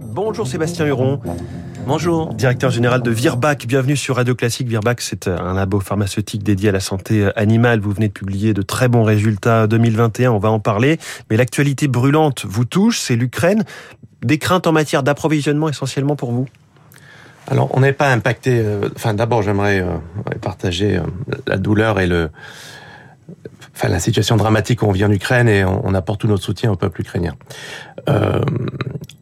Bonjour Sébastien Huron. Bonjour. Directeur général de Virbac. Bienvenue sur Radio Classique. Virbac, c'est un labo pharmaceutique dédié à la santé animale. Vous venez de publier de très bons résultats 2021. On va en parler. Mais l'actualité brûlante vous touche. C'est l'Ukraine. Des craintes en matière d'approvisionnement essentiellement pour vous? Alors, on n'est pas impacté. Euh, enfin, d'abord, j'aimerais euh, partager euh, la douleur et le, enfin, la situation dramatique où on vit en Ukraine et on, apporte tout notre soutien au peuple ukrainien. Euh,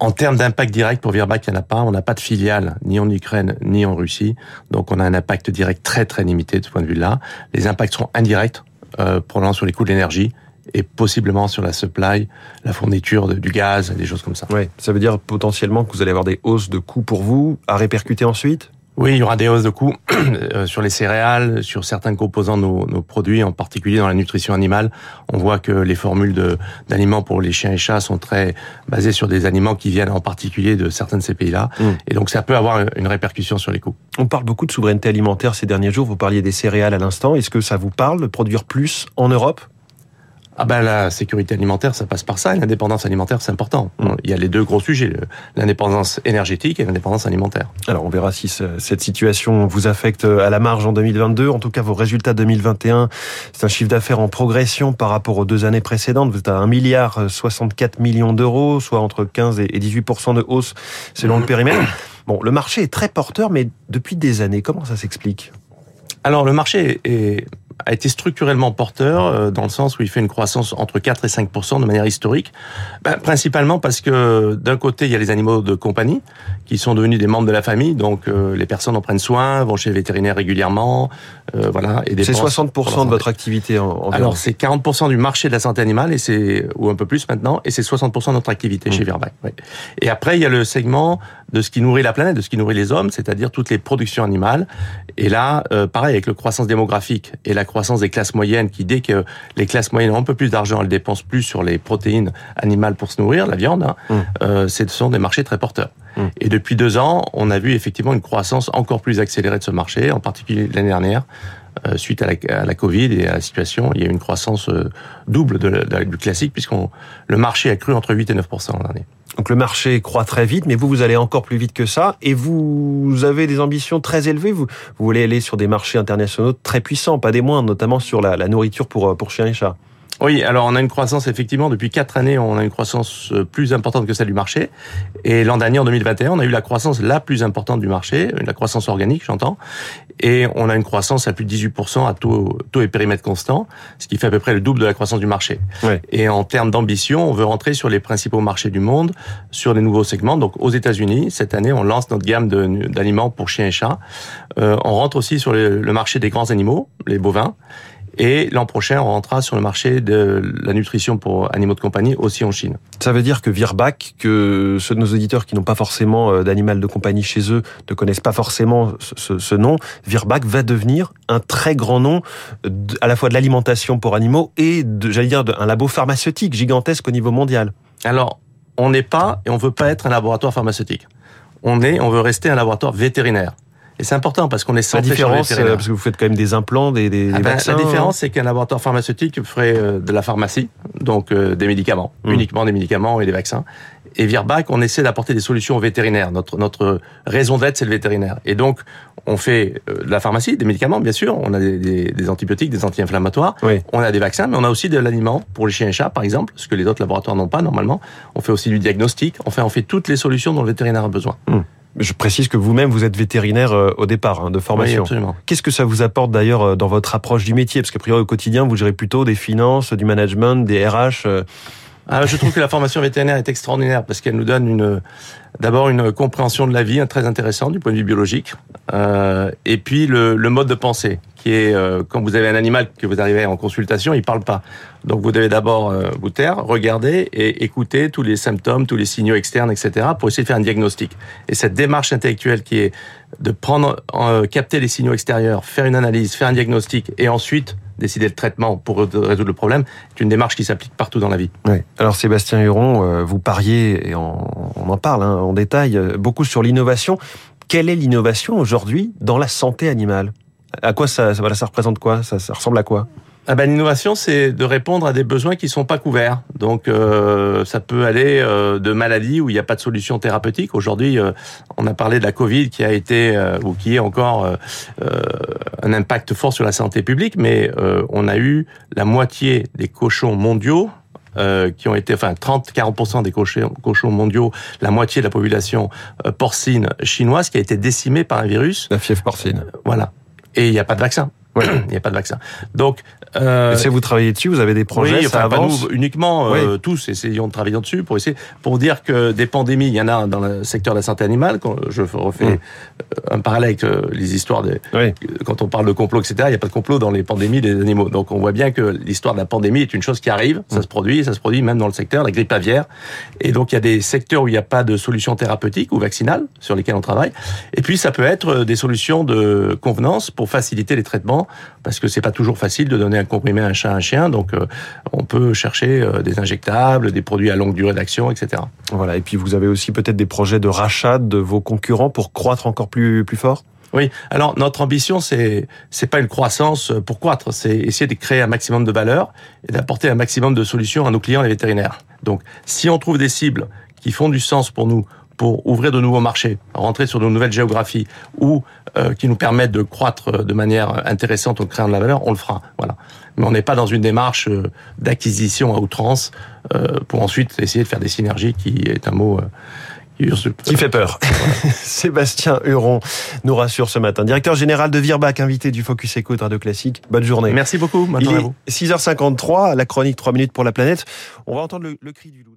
en termes d'impact direct pour Virbac, il n'y en a pas. On n'a pas de filiale ni en Ukraine ni en Russie. Donc on a un impact direct très très limité de ce point de vue-là. Les impacts sont indirects, euh, sur les coûts de l'énergie et possiblement sur la supply, la fourniture du gaz, des choses comme ça. Oui, ça veut dire potentiellement que vous allez avoir des hausses de coûts pour vous à répercuter ensuite? Oui, il y aura des hausses de coûts euh, sur les céréales, sur certains composants de nos, nos, produits, en particulier dans la nutrition animale. On voit que les formules d'aliments pour les chiens et chats sont très basées sur des aliments qui viennent en particulier de certains de ces pays-là. Mm. Et donc ça peut avoir une répercussion sur les coûts. On parle beaucoup de souveraineté alimentaire ces derniers jours. Vous parliez des céréales à l'instant. Est-ce que ça vous parle de produire plus en Europe ah ben la sécurité alimentaire, ça passe par ça. L'indépendance alimentaire, c'est important. Mm. Il y a les deux gros sujets l'indépendance énergétique et l'indépendance alimentaire. Alors on verra si cette situation vous affecte à la marge en 2022. En tout cas, vos résultats 2021, c'est un chiffre d'affaires en progression par rapport aux deux années précédentes. Vous êtes à 1 milliard 64 millions d'euros, soit entre 15 et 18 de hausse selon le mm. périmètre. Bon, le marché est très porteur, mais depuis des années, comment ça s'explique? Alors le marché est, a été structurellement porteur euh, dans le sens où il fait une croissance entre 4 et 5 de manière historique, ben, principalement parce que d'un côté il y a les animaux de compagnie qui sont devenus des membres de la famille, donc euh, les personnes en prennent soin, vont chez le vétérinaire régulièrement, euh, voilà. Et c'est 60 de votre activité en, Alors c'est 40 du marché de la santé animale et c'est ou un peu plus maintenant, et c'est 60 de notre activité chez mmh. Virbac. Et après il y a le segment de ce qui nourrit la planète, de ce qui nourrit les hommes, c'est-à-dire toutes les productions animales. Et là, pareil avec le croissance démographique et la croissance des classes moyennes qui, dès que les classes moyennes ont un peu plus d'argent, elles dépensent plus sur les protéines animales pour se nourrir, la viande, hein, mm. euh, ce sont des marchés très porteurs. Mm. Et depuis deux ans, on a vu effectivement une croissance encore plus accélérée de ce marché, en particulier l'année dernière. Euh, suite à la, Covid et à la situation, il y a eu une croissance euh, double de, du classique, puisqu'on le marché a cru entre 8 et 9 l'an dernier. Donc le marché croît très vite, mais vous, vous allez encore plus vite que ça, et vous avez des ambitions très élevées. Vous, voulez aller sur des marchés internationaux très puissants, pas des moindres, notamment sur la, la nourriture pour, pour chiens et chats. Oui, alors on a une croissance effectivement depuis quatre années, on a une croissance euh, plus importante que celle du marché. Et l'an dernier, en 2021, on a eu la croissance la plus importante du marché, la croissance organique, j'entends. Et on a une croissance à plus de 18% à taux, taux et périmètre constant, ce qui fait à peu près le double de la croissance du marché. Et en termes d'ambition, on veut rentrer sur les principaux marchés du monde, sur des nouveaux segments. Donc aux États-Unis, cette année, on lance notre gamme d'aliments pour chiens et chats. Euh, on rentre aussi sur le marché des grands animaux, les bovins. Et l'an prochain, on rentrera sur le marché de la nutrition pour animaux de compagnie aussi en Chine. Ça veut dire que Virbac, que ceux de nos auditeurs qui n'ont pas forcément euh, d'animal de compagnie chez eux ne connaissent pas forcément ce, ce nom, Virbac va devenir un très grand nom à la fois de l'alimentation pour animaux et, j'allais dire, un labo pharmaceutique gigantesque au niveau mondial. Alors, on n'est pas et on veut pas être un laboratoire pharmaceutique. On est, on veut rester un laboratoire vétérinaire. Et c'est important parce qu'on est centré la différence, euh, parce que vous faites quand même des implants, des, des, ah ben, vaccins. La différence, c'est qu'un laboratoire pharmaceutique ferait euh, de la pharmacie, donc euh, des médicaments, hmm. uniquement des médicaments et des vaccins. Et Virbac, on essaie d'apporter des solutions aux vétérinaires. Notre notre raison d'être, c'est le vétérinaire. Et donc, on fait de la pharmacie, des médicaments, bien sûr. On a des, des, des antibiotiques, des anti-inflammatoires. Oui. On a des vaccins, mais on a aussi de l'aliment pour les chiens et chats, par exemple, ce que les autres laboratoires n'ont pas normalement. On fait aussi du diagnostic. Enfin, on fait toutes les solutions dont le vétérinaire a besoin. Hmm. Je précise que vous-même, vous êtes vétérinaire euh, au départ, hein, de formation. Oui, Qu'est-ce que ça vous apporte d'ailleurs euh, dans votre approche du métier? Parce qu'à priori, au quotidien, vous gérez plutôt des finances, du management, des RH. Euh. Ah, je trouve que la formation vétérinaire est extraordinaire parce qu'elle nous donne une, d'abord une compréhension de la vie très intéressante du point de vue biologique, euh, et puis le, le, mode de pensée qui est euh, quand vous avez un animal que vous arrivez en consultation, il parle pas. Donc vous devez d'abord euh, vous taire, regarder et écouter tous les symptômes, tous les signaux externes, etc. pour essayer de faire un diagnostic. Et cette démarche intellectuelle qui est de prendre, capter les signaux extérieurs, faire une analyse, faire un diagnostic et ensuite décider le traitement pour résoudre le problème, c'est une démarche qui s'applique partout dans la vie. Oui. Alors Sébastien Huron, euh, vous pariez, et on, en parle hein, en détail, euh, beaucoup sur l'innovation. Quelle est l'innovation aujourd'hui dans la santé animale? À quoi ça, ça, représente quoi? Ça ressemble à quoi? Ah ben, L'innovation, c'est de répondre à des besoins qui sont pas couverts. Donc, euh, ça peut aller euh, de maladies où il n'y a pas de solution thérapeutique. Aujourd'hui, euh, on a parlé de la Covid qui a été ou qui est encore un impact fort sur la santé publique, mais on a eu la moitié des cochons mondiaux euh, qui ont été, enfin 30-40% des cochons, cochons mondiaux, la moitié de la population porcine chinoise qui a été décimée par un virus. La fièvre porcine. voilà. Et il n'y a pas de vaccin. Oui. Il n'y a pas de vaccin. Donc, euh, si vous travaillez dessus, vous avez des projets, oui, ça avance. nous, uniquement euh, tous essayons de travailler dessus pour essayer pour dire que des pandémies, il y en a dans le secteur de la santé animale. Quand je refais mm. un parallèle avec euh, les histoires des oui. quand on parle de complot, etc. Il n'y a pas de complot dans les pandémies des animaux. Donc on voit bien que l'histoire de la pandémie est une chose qui arrive, ça mm. se produit, ça se produit même dans le secteur la grippe aviaire. Et donc il y a des secteurs où il n'y a pas de solution thérapeutique ou vaccinale sur lesquels on travaille. Et puis ça peut être des solutions de convenance pour faciliter les traitements parce que c'est pas toujours facile de donner un comprimé à un chat, à un chien. Donc, euh, on peut chercher euh, des injectables, des produits à longue durée d'action, etc. Voilà. Et puis, vous avez aussi peut-être des projets de rachat de vos concurrents pour croître encore plus, plus fort? Oui. Alors notre ambition, c'est c'est pas une croissance pour croître, c'est essayer de créer un maximum de valeur et d'apporter un maximum de solutions à nos clients les vétérinaires. Donc, si on trouve des cibles qui font du sens pour nous pour ouvrir de nouveaux marchés, rentrer sur de nouvelles géographies ou euh, qui nous permettent de croître de manière intéressante en créant de la valeur, on le fera. Voilà. Mais on n'est pas dans une démarche euh, d'acquisition à outrance euh, pour ensuite essayer de faire des synergies, qui est un mot qui fait peur. Sébastien Huron nous rassure ce matin. Directeur général de Virbac, invité du Focus Eco de Radio Classique. Bonne journée. Merci beaucoup. Il est 6h53, la chronique 3 minutes pour la planète. On va entendre le, le cri du loup.